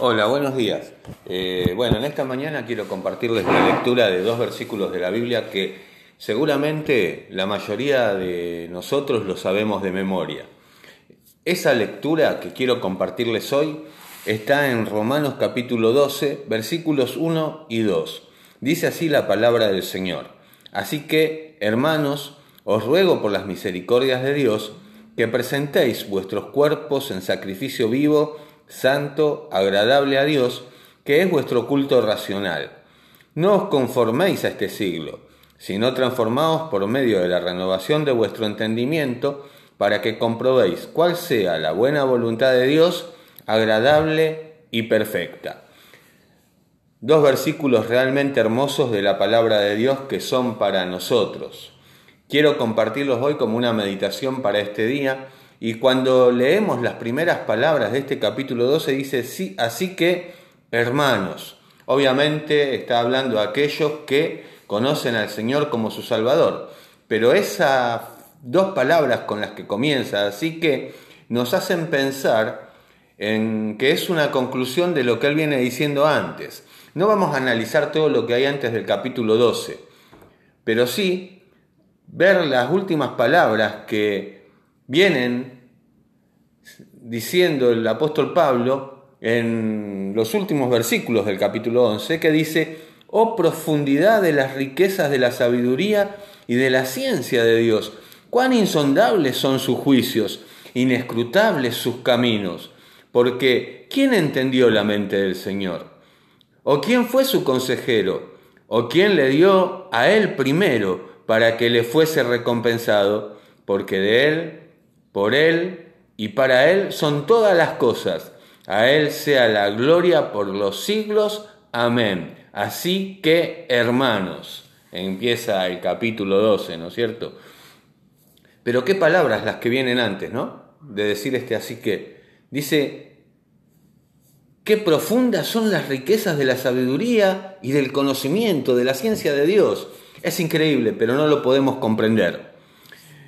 Hola, buenos días. Eh, bueno, en esta mañana quiero compartirles la lectura de dos versículos de la Biblia que seguramente la mayoría de nosotros lo sabemos de memoria. Esa lectura que quiero compartirles hoy está en Romanos capítulo 12, versículos 1 y 2. Dice así la palabra del Señor. Así que, hermanos, os ruego por las misericordias de Dios que presentéis vuestros cuerpos en sacrificio vivo, santo, agradable a Dios, que es vuestro culto racional. No os conforméis a este siglo, sino transformaos por medio de la renovación de vuestro entendimiento, para que comprobéis cuál sea la buena voluntad de Dios, agradable y perfecta. Dos versículos realmente hermosos de la palabra de Dios que son para nosotros. Quiero compartirlos hoy como una meditación para este día y cuando leemos las primeras palabras de este capítulo 12 dice, sí, así que, hermanos, obviamente está hablando a aquellos que conocen al Señor como su Salvador, pero esas dos palabras con las que comienza, así que nos hacen pensar en que es una conclusión de lo que él viene diciendo antes. No vamos a analizar todo lo que hay antes del capítulo 12, pero sí ver las últimas palabras que vienen diciendo el apóstol Pablo en los últimos versículos del capítulo 11, que dice, oh profundidad de las riquezas de la sabiduría y de la ciencia de Dios, cuán insondables son sus juicios, inescrutables sus caminos, porque ¿quién entendió la mente del Señor? ¿O quién fue su consejero? ¿O quién le dio a él primero para que le fuese recompensado? Porque de él por Él y para Él son todas las cosas. A Él sea la gloria por los siglos. Amén. Así que, hermanos, empieza el capítulo 12, ¿no es cierto? Pero qué palabras las que vienen antes, ¿no? De decir este así que. Dice, qué profundas son las riquezas de la sabiduría y del conocimiento, de la ciencia de Dios. Es increíble, pero no lo podemos comprender.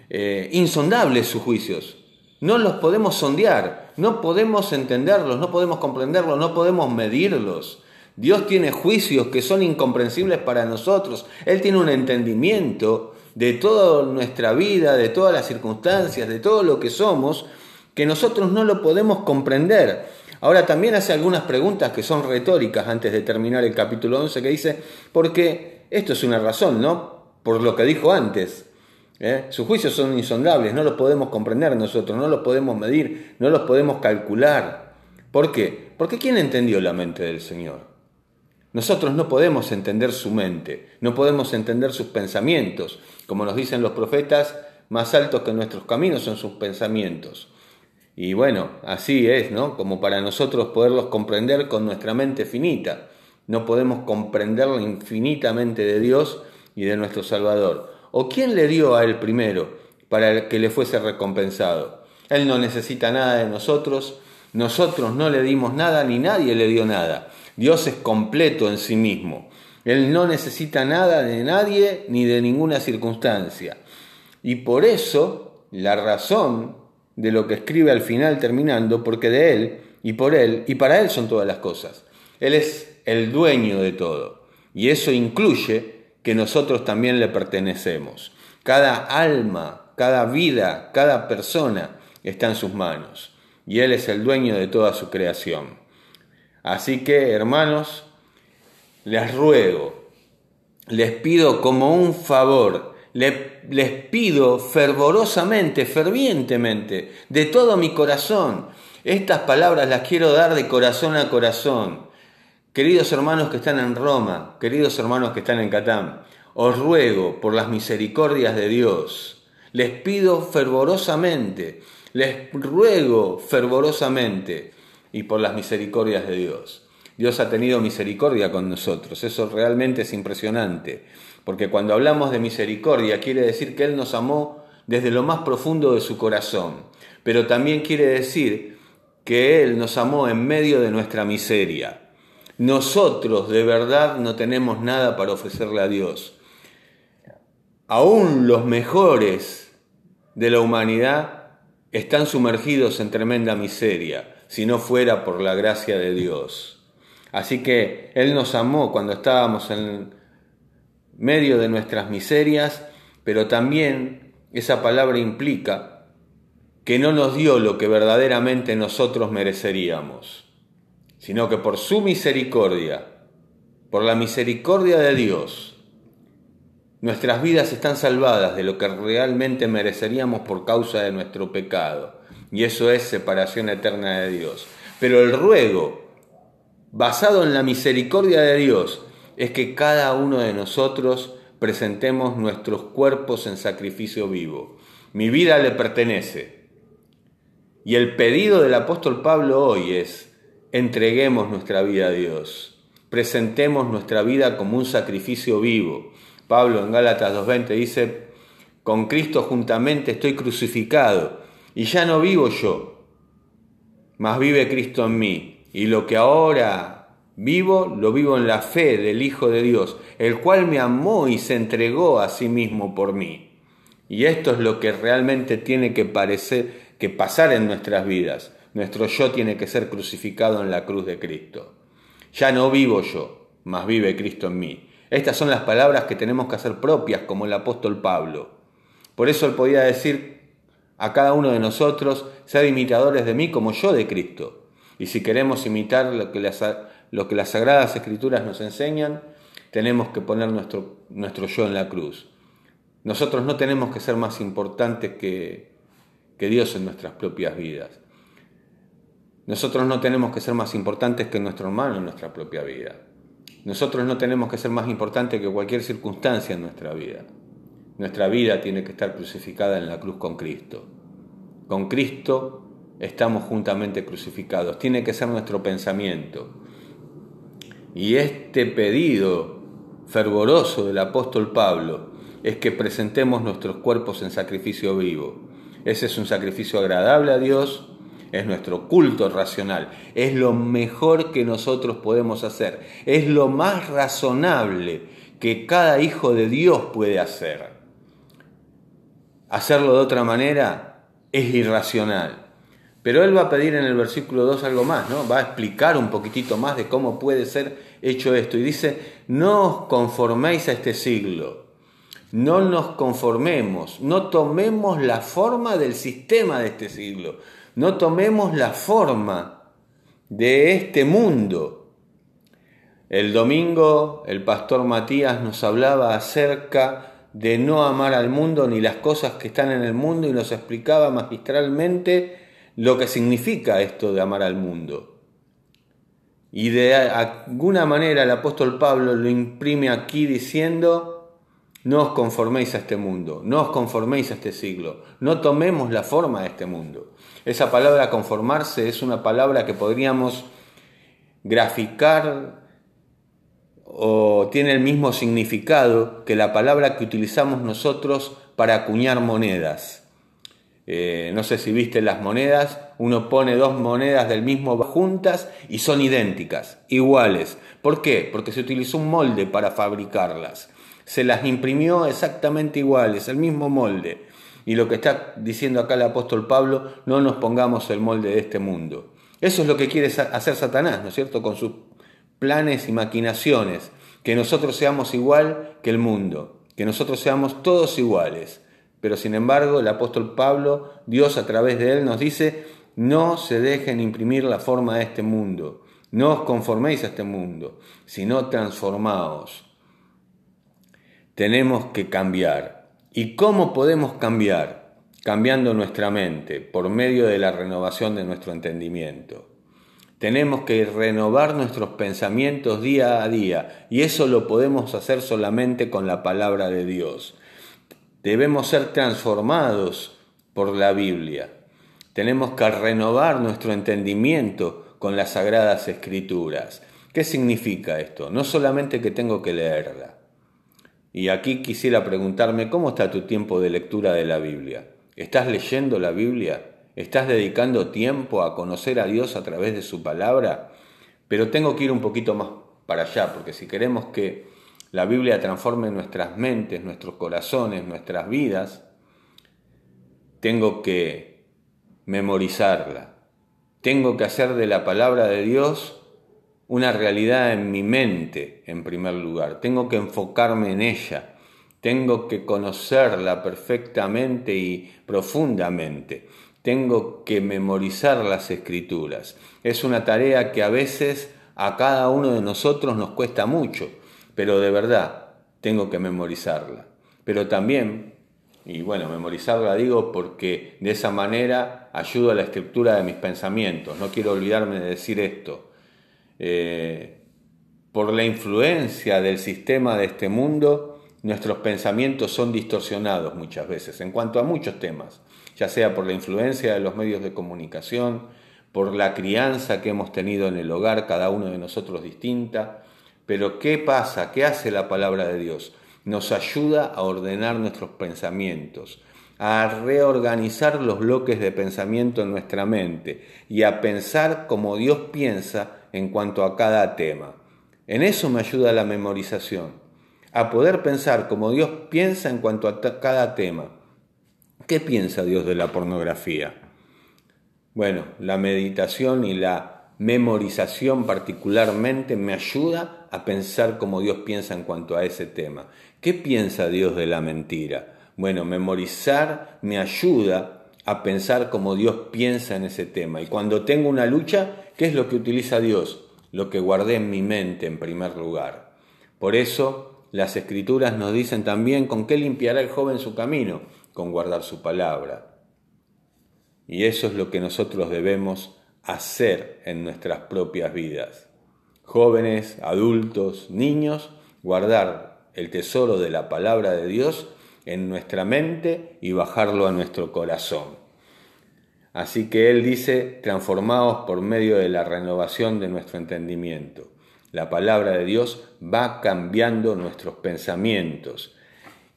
Eh, insondables sus juicios. No los podemos sondear, no podemos entenderlos, no podemos comprenderlos, no podemos medirlos. Dios tiene juicios que son incomprensibles para nosotros. Él tiene un entendimiento de toda nuestra vida, de todas las circunstancias, de todo lo que somos, que nosotros no lo podemos comprender. Ahora también hace algunas preguntas que son retóricas antes de terminar el capítulo 11 que dice, porque esto es una razón, ¿no? Por lo que dijo antes. ¿Eh? Sus juicios son insondables, no los podemos comprender nosotros, no los podemos medir, no los podemos calcular. ¿Por qué? Porque ¿quién entendió la mente del Señor? Nosotros no podemos entender su mente, no podemos entender sus pensamientos. Como nos dicen los profetas, más altos que nuestros caminos son sus pensamientos. Y bueno, así es, ¿no? Como para nosotros poderlos comprender con nuestra mente finita. No podemos comprender infinitamente de Dios y de nuestro Salvador. ¿O quién le dio a él primero para que le fuese recompensado? Él no necesita nada de nosotros, nosotros no le dimos nada ni nadie le dio nada. Dios es completo en sí mismo. Él no necesita nada de nadie ni de ninguna circunstancia. Y por eso, la razón de lo que escribe al final terminando, porque de Él y por Él y para Él son todas las cosas. Él es el dueño de todo. Y eso incluye que nosotros también le pertenecemos. Cada alma, cada vida, cada persona está en sus manos y Él es el dueño de toda su creación. Así que, hermanos, les ruego, les pido como un favor, les, pido fervorosamente, fervientemente, de todo mi corazón. Estas palabras las quiero dar de corazón a corazón. Queridos hermanos que están en Roma, queridos hermanos que están en Catán, os ruego por las misericordias de Dios, les pido fervorosamente, les ruego fervorosamente y por las misericordias de Dios. Dios ha tenido misericordia con nosotros, eso realmente es impresionante, porque cuando hablamos de misericordia quiere decir que Él nos amó desde lo más profundo de su corazón, pero también quiere decir que Él nos amó en medio de nuestra miseria. Nosotros de verdad no tenemos nada para ofrecerle a Dios. Aún los mejores de la humanidad están sumergidos en tremenda miseria. si no fuera por la gracia de Dios. Así que Él nos amó cuando estábamos en medio de nuestras miserias, pero también esa palabra implica que no nos dio lo que verdaderamente nosotros mereceríamos, sino que por su misericordia, por la misericordia de Dios, nuestras vidas están salvadas de lo que realmente mereceríamos por causa de nuestro pecado, y eso es separación eterna de Dios. Pero el ruego, basado en la misericordia de Dios, es que cada uno de nosotros presentemos nuestros cuerpos en sacrificio vivo. Mi vida le pertenece. Y el pedido del apóstol Pablo hoy es, entreguemos nuestra vida a Dios, presentemos nuestra vida como un sacrificio vivo. Pablo en Gálatas 2.20 dice, con Cristo juntamente estoy crucificado y ya no vivo yo, mas vive Cristo en mí. Y lo que ahora Vivo, lo vivo en la fe del Hijo de Dios, el cual me amó y se entregó a sí mismo por mí. Y esto es lo que realmente tiene que parecer, que pasar en nuestras vidas. Nuestro yo tiene que ser crucificado en la cruz de Cristo. Ya no vivo yo, mas vive Cristo en mí. Estas son las palabras que tenemos que hacer propias como el apóstol Pablo. Por eso él podía decir a cada uno de nosotros, sed imitadores de mí como yo de Cristo. Y si queremos imitar lo que les lo que las Sagradas Escrituras nos enseñan, tenemos que poner nuestro, nuestro yo en la cruz. Nosotros no tenemos que ser más importantes que, que Dios en nuestras propias vidas. Nosotros no tenemos que ser más importantes que nuestro hermano en nuestra propia vida. Nosotros no tenemos que ser más importantes que cualquier circunstancia en nuestra vida. Nuestra vida tiene que estar crucificada en la cruz con Cristo. Con Cristo estamos juntamente crucificados. Tiene que ser nuestro pensamiento. Y este pedido fervoroso del apóstol Pablo es que presentemos nuestros cuerpos en sacrificio vivo. Ese es un sacrificio agradable a Dios, es nuestro culto racional, es lo mejor que nosotros podemos hacer, es lo más razonable que cada hijo de Dios puede hacer. Hacerlo de otra manera es irracional. Pero él va a pedir en el versículo 2 algo más, ¿no? Va a explicar un poquitito más de cómo puede ser hecho esto. Y dice, no os conforméis a este siglo, no nos conformemos, no tomemos la forma del sistema de este siglo, no tomemos la forma de este mundo. El domingo el pastor Matías nos hablaba acerca de no amar al mundo ni las cosas que están en el mundo y nos explicaba magistralmente lo que significa esto de amar al mundo. Y de alguna manera el apóstol Pablo lo imprime aquí diciendo, no os conforméis a este mundo, no os conforméis a este siglo, no tomemos la forma de este mundo. Esa palabra conformarse es una palabra que podríamos graficar o tiene el mismo significado que la palabra que utilizamos nosotros para acuñar monedas. Eh, no sé si viste las monedas, uno pone dos monedas del mismo juntas y son idénticas, iguales. ¿Por qué? Porque se utilizó un molde para fabricarlas. Se las imprimió exactamente iguales, el mismo molde. Y lo que está diciendo acá el apóstol Pablo, no nos pongamos el molde de este mundo. Eso es lo que quiere hacer Satanás, ¿no es cierto? Con sus planes y maquinaciones. Que nosotros seamos igual que el mundo, que nosotros seamos todos iguales. Pero sin embargo, el apóstol Pablo, Dios a través de él nos dice, no se dejen imprimir la forma de este mundo, no os conforméis a este mundo, sino transformaos. Tenemos que cambiar. ¿Y cómo podemos cambiar? Cambiando nuestra mente por medio de la renovación de nuestro entendimiento. Tenemos que renovar nuestros pensamientos día a día y eso lo podemos hacer solamente con la palabra de Dios. Debemos ser transformados por la Biblia. Tenemos que renovar nuestro entendimiento con las sagradas escrituras. ¿Qué significa esto? No solamente que tengo que leerla. Y aquí quisiera preguntarme, ¿cómo está tu tiempo de lectura de la Biblia? ¿Estás leyendo la Biblia? ¿Estás dedicando tiempo a conocer a Dios a través de su palabra? Pero tengo que ir un poquito más para allá, porque si queremos que la Biblia transforme nuestras mentes, nuestros corazones, nuestras vidas, tengo que memorizarla, Tengo que hacer de la palabra de Dios una realidad en mi mente, en primer lugar. Tengo que enfocarme en ella. Tengo que conocerla perfectamente y profundamente. Tengo que memorizar las escrituras. Es una tarea que a veces a cada uno de nosotros nos cuesta mucho, pero de verdad tengo que memorizarla. Pero también, y bueno, memorizarla digo porque de esa manera ayudo a la estructura de mis pensamientos. No quiero olvidarme de decir esto. Eh, por la influencia del sistema de este mundo, nuestros pensamientos son distorsionados muchas veces en cuanto a muchos temas ya sea por la influencia de los medios de comunicación, por la crianza que hemos tenido en el hogar, cada uno de nosotros distinta. Pero ¿qué pasa? ¿Qué hace la palabra de Dios? Nos ayuda a ordenar nuestros pensamientos, a reorganizar los bloques de pensamiento en nuestra mente y a pensar como Dios piensa en cuanto a cada tema. En eso me ayuda la memorización, a poder pensar como Dios piensa en cuanto a cada tema. ¿Qué piensa Dios de la pornografía? Bueno, la meditación y la memorización particularmente me ayuda a pensar como Dios piensa en cuanto a ese tema. ¿Qué piensa Dios de la mentira? Bueno, memorizar me ayuda a pensar como Dios piensa en ese tema. Y cuando tengo una lucha, ¿qué es lo que utiliza Dios? Lo que guardé en mi mente en primer lugar. Por eso las escrituras nos dicen también con qué limpiará el joven su camino con guardar su palabra. Y eso es lo que nosotros debemos hacer en nuestras propias vidas. Jóvenes, adultos, niños, guardar el tesoro de la palabra de Dios en nuestra mente y bajarlo a nuestro corazón. Así que Él dice, transformados por medio de la renovación de nuestro entendimiento. La palabra de Dios va cambiando nuestros pensamientos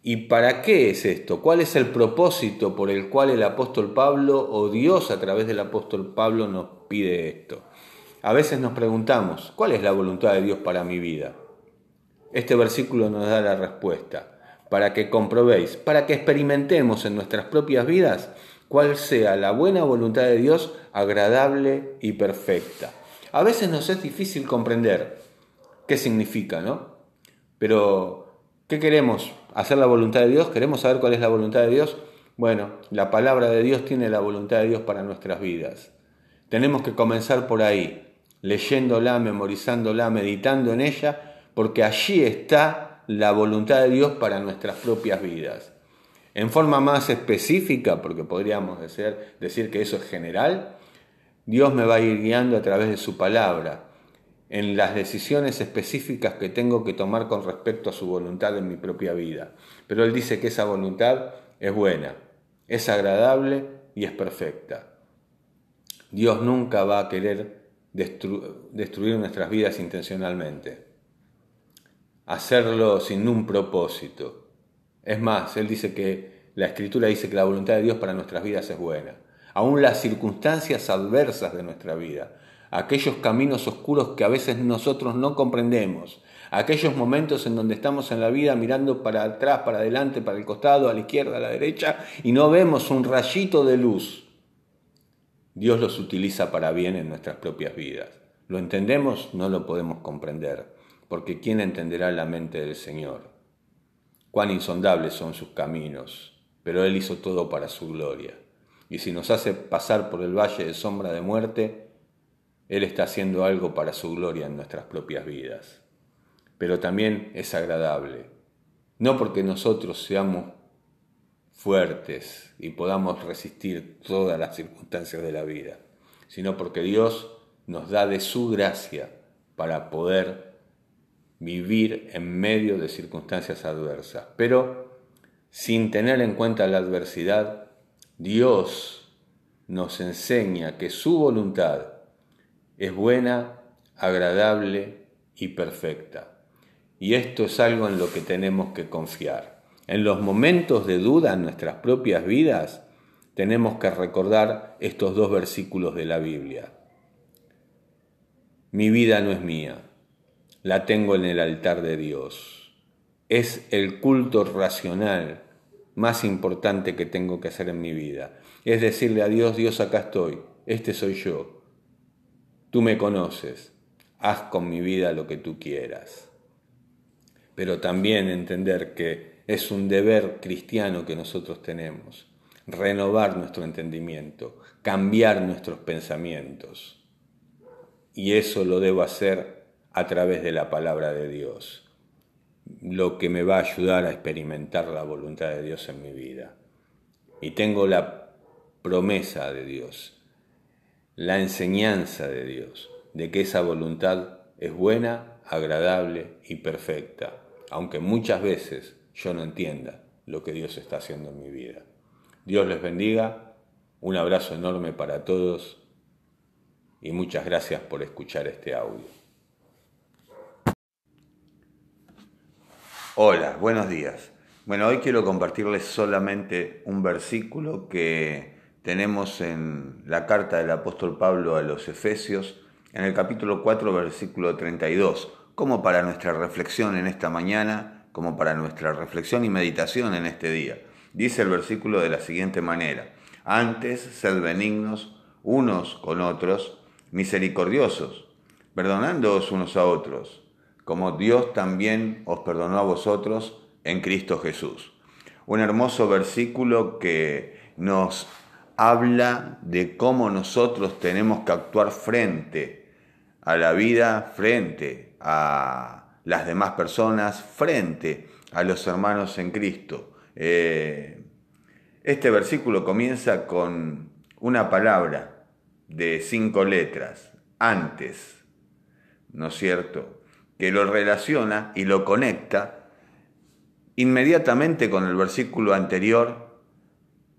¿Y para qué es esto? ¿Cuál es el propósito por el cual el apóstol Pablo o Dios a través del apóstol Pablo nos pide esto? A veces nos preguntamos, ¿cuál es la voluntad de Dios para mi vida? Este versículo nos da la respuesta, para que comprobéis, para que experimentemos en nuestras propias vidas cuál sea la buena voluntad de Dios agradable y perfecta. A veces nos es difícil comprender qué significa, ¿no? Pero, ¿qué queremos? hacer la voluntad de Dios, queremos saber cuál es la voluntad de Dios. Bueno, la palabra de Dios tiene la voluntad de Dios para nuestras vidas. Tenemos que comenzar por ahí, leyéndola, memorizándola, meditando en ella, porque allí está la voluntad de Dios para nuestras propias vidas. En forma más específica, porque podríamos decir, que eso es general, Dios me va a ir guiando a través de su palabra en las decisiones específicas que tengo que tomar con respecto a su voluntad en mi propia vida. Pero Él dice que esa voluntad es buena, es agradable y es perfecta. Dios nunca va a querer destruir nuestras vidas intencionalmente, hacerlo sin un propósito. Es más, Él dice que la Escritura dice que la voluntad de Dios para nuestras vidas es buena. Aún las circunstancias adversas de nuestra vida, aquellos caminos oscuros que a veces nosotros no comprendemos, aquellos momentos en donde estamos en la vida mirando para atrás, para adelante, para el costado, a la izquierda, a la derecha, y no vemos un rayito de luz. Dios los utiliza para bien en nuestras propias vidas. ¿Lo entendemos? No lo podemos comprender, porque ¿quién entenderá la mente del Señor? Cuán insondables son sus caminos, pero Él hizo todo para su gloria. Y si nos hace pasar por el valle de sombra de muerte, él está haciendo algo para su gloria en nuestras propias vidas. Pero también es agradable, no porque nosotros seamos fuertes y podamos resistir todas las circunstancias de la vida, sino porque Dios nos da de su gracia para poder vivir en medio de circunstancias adversas. Pero sin tener en cuenta la adversidad, Dios nos enseña que su voluntad es buena, agradable y perfecta. Y esto es algo en lo que tenemos que confiar. En los momentos de duda en nuestras propias vidas, tenemos que recordar estos dos versículos de la Biblia. Mi vida no es mía, la tengo en el altar de Dios. Es el culto racional más importante que tengo que hacer en mi vida. Es decirle a Dios, Dios acá estoy, este soy yo, Tú me conoces, haz con mi vida lo que tú quieras. Pero también entender que es un deber cristiano que nosotros tenemos, renovar nuestro entendimiento, cambiar nuestros pensamientos. Y eso lo debo hacer a través de la palabra de Dios lo que me va a ayudar a experimentar la voluntad de Dios en mi vida. Y tengo la promesa de Dios, la enseñanza de Dios, de que esa voluntad es buena, agradable y perfecta, aunque muchas veces yo no entienda lo que Dios está haciendo en mi vida. Dios les bendiga, un abrazo enorme para todos y muchas gracias por escuchar este audio. Hola, buenos días. Bueno, hoy quiero compartirles solamente un versículo que tenemos en la carta del apóstol Pablo a los Efesios, en el capítulo 4, versículo 32, como para nuestra reflexión en esta mañana, como para nuestra reflexión y meditación en este día. Dice el versículo de la siguiente manera, antes sed benignos unos con otros, misericordiosos, perdonándoos unos a otros como Dios también os perdonó a vosotros en Cristo Jesús. Un hermoso versículo que nos habla de cómo nosotros tenemos que actuar frente a la vida, frente a las demás personas, frente a los hermanos en Cristo. Eh, este versículo comienza con una palabra de cinco letras, antes, ¿no es cierto? Que lo relaciona y lo conecta inmediatamente con el versículo anterior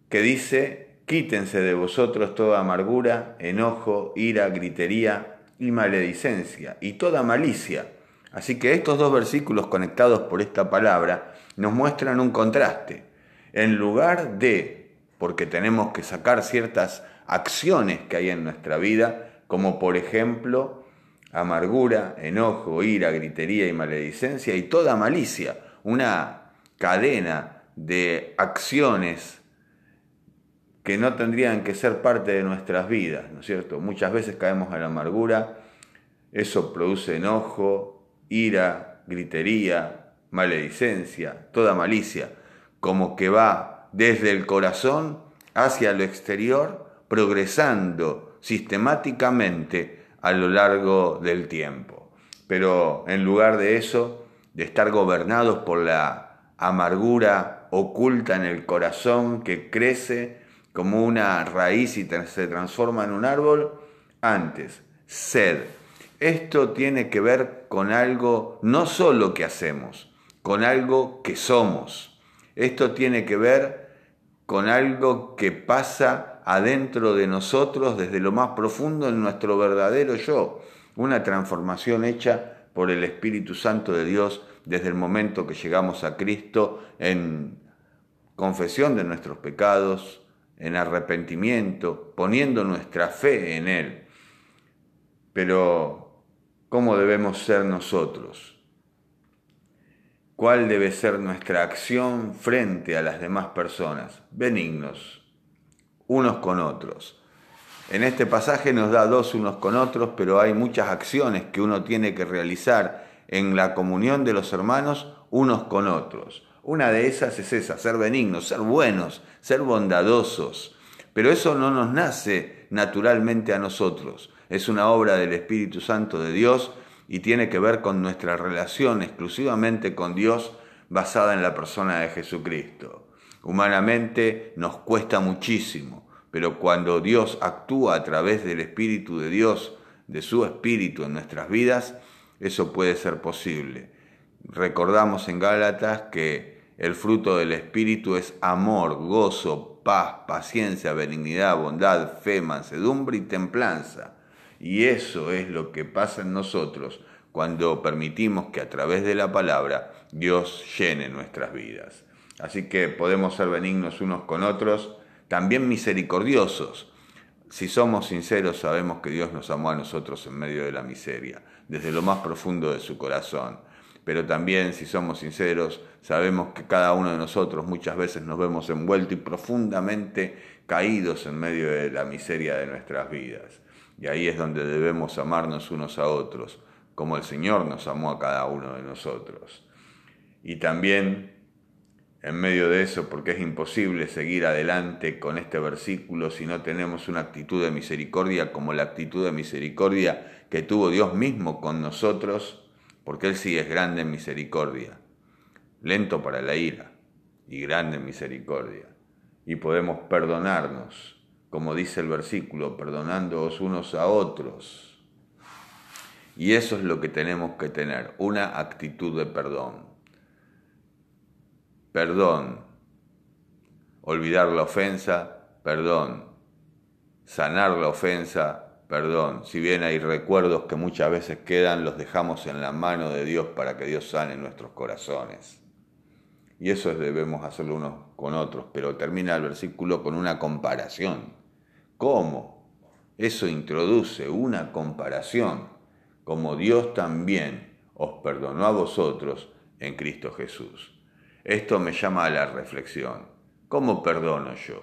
que dice, quítense de vosotros toda amargura, enojo, ira, gritería y maledicencia y toda malicia. Así que estos dos versículos conectados por esta palabra nos muestran un contraste. En lugar de, porque tenemos que sacar ciertas acciones que hay en nuestra vida, como por ejemplo amargura, enojo, ira, gritería y maledicencia y toda malicia, una cadena de acciones que no tendrían que ser parte de nuestras vidas, ¿no es cierto? Muchas veces caemos en la amargura, eso produce enojo, ira, gritería, maledicencia, toda malicia, como que va desde el corazón hacia lo exterior, progresando sistemáticamente a lo largo del tiempo. Pero en lugar de eso, de estar gobernados por la amargura oculta en el corazón que crece como una raíz y se transforma en un árbol, antes, sed. Esto tiene que ver con algo no solo que hacemos, con algo que somos. Esto tiene que ver con algo que pasa adentro de nosotros desde lo más profundo en nuestro verdadero yo, una transformación hecha por el Espíritu Santo de Dios desde el momento que llegamos a Cristo en confesión de nuestros pecados, en arrepentimiento, poniendo nuestra fe en Él. Pero, ¿cómo debemos ser nosotros? ¿Cuál debe ser nuestra acción frente a las demás personas? Benignos unos con otros. En este pasaje nos da dos unos con otros, pero hay muchas acciones que uno tiene que realizar en la comunión de los hermanos unos con otros. Una de esas es esa, ser benignos, ser buenos, ser bondadosos. Pero eso no nos nace naturalmente a nosotros. Es una obra del Espíritu Santo de Dios y tiene que ver con nuestra relación exclusivamente con Dios basada en la persona de Jesucristo. Humanamente nos cuesta muchísimo, pero cuando Dios actúa a través del Espíritu de Dios, de su Espíritu en nuestras vidas, eso puede ser posible. Recordamos en Gálatas que el fruto del Espíritu es amor, gozo, paz, paciencia, benignidad, bondad, fe, mansedumbre y templanza. Y eso es lo que pasa en nosotros cuando permitimos que a través de la palabra Dios llene nuestras vidas. Así que podemos ser benignos unos con otros, también misericordiosos. Si somos sinceros, sabemos que Dios nos amó a nosotros en medio de la miseria, desde lo más profundo de su corazón. Pero también, si somos sinceros, sabemos que cada uno de nosotros muchas veces nos vemos envueltos y profundamente caídos en medio de la miseria de nuestras vidas. Y ahí es donde debemos amarnos unos a otros, como el Señor nos amó a cada uno de nosotros. Y también en medio de eso, porque es imposible seguir adelante con este versículo si no tenemos una actitud de misericordia como la actitud de misericordia que tuvo Dios mismo con nosotros, porque Él sí es grande en misericordia, lento para la ira y grande en misericordia. Y podemos perdonarnos, como dice el versículo, perdonándoos unos a otros. Y eso es lo que tenemos que tener, una actitud de perdón perdón. Olvidar la ofensa, perdón. Sanar la ofensa, perdón. Si bien hay recuerdos que muchas veces quedan, los dejamos en la mano de Dios para que Dios sane nuestros corazones. Y eso debemos hacerlo unos con otros, pero termina el versículo con una comparación. ¿Cómo? Eso introduce una comparación, como Dios también os perdonó a vosotros en Cristo Jesús. Esto me llama a la reflexión. ¿Cómo perdono yo?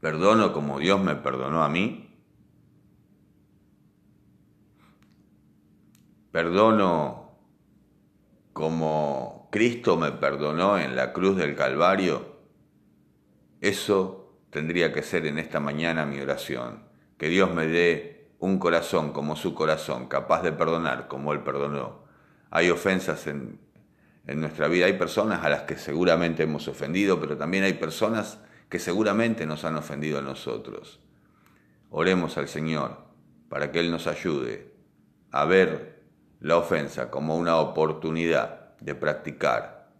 ¿Perdono como Dios me perdonó a mí? ¿Perdono como Cristo me perdonó en la cruz del Calvario? Eso tendría que ser en esta mañana mi oración. Que Dios me dé un corazón como su corazón, capaz de perdonar como Él perdonó. Hay ofensas en, en nuestra vida. Hay personas a las que seguramente hemos ofendido, pero también hay personas que seguramente nos han ofendido a nosotros. Oremos al Señor para que Él nos ayude a ver la ofensa como una oportunidad de practicar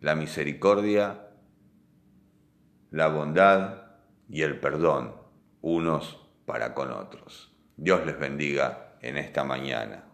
la misericordia, la bondad y el perdón unos para con otros. Dios les bendiga en esta mañana.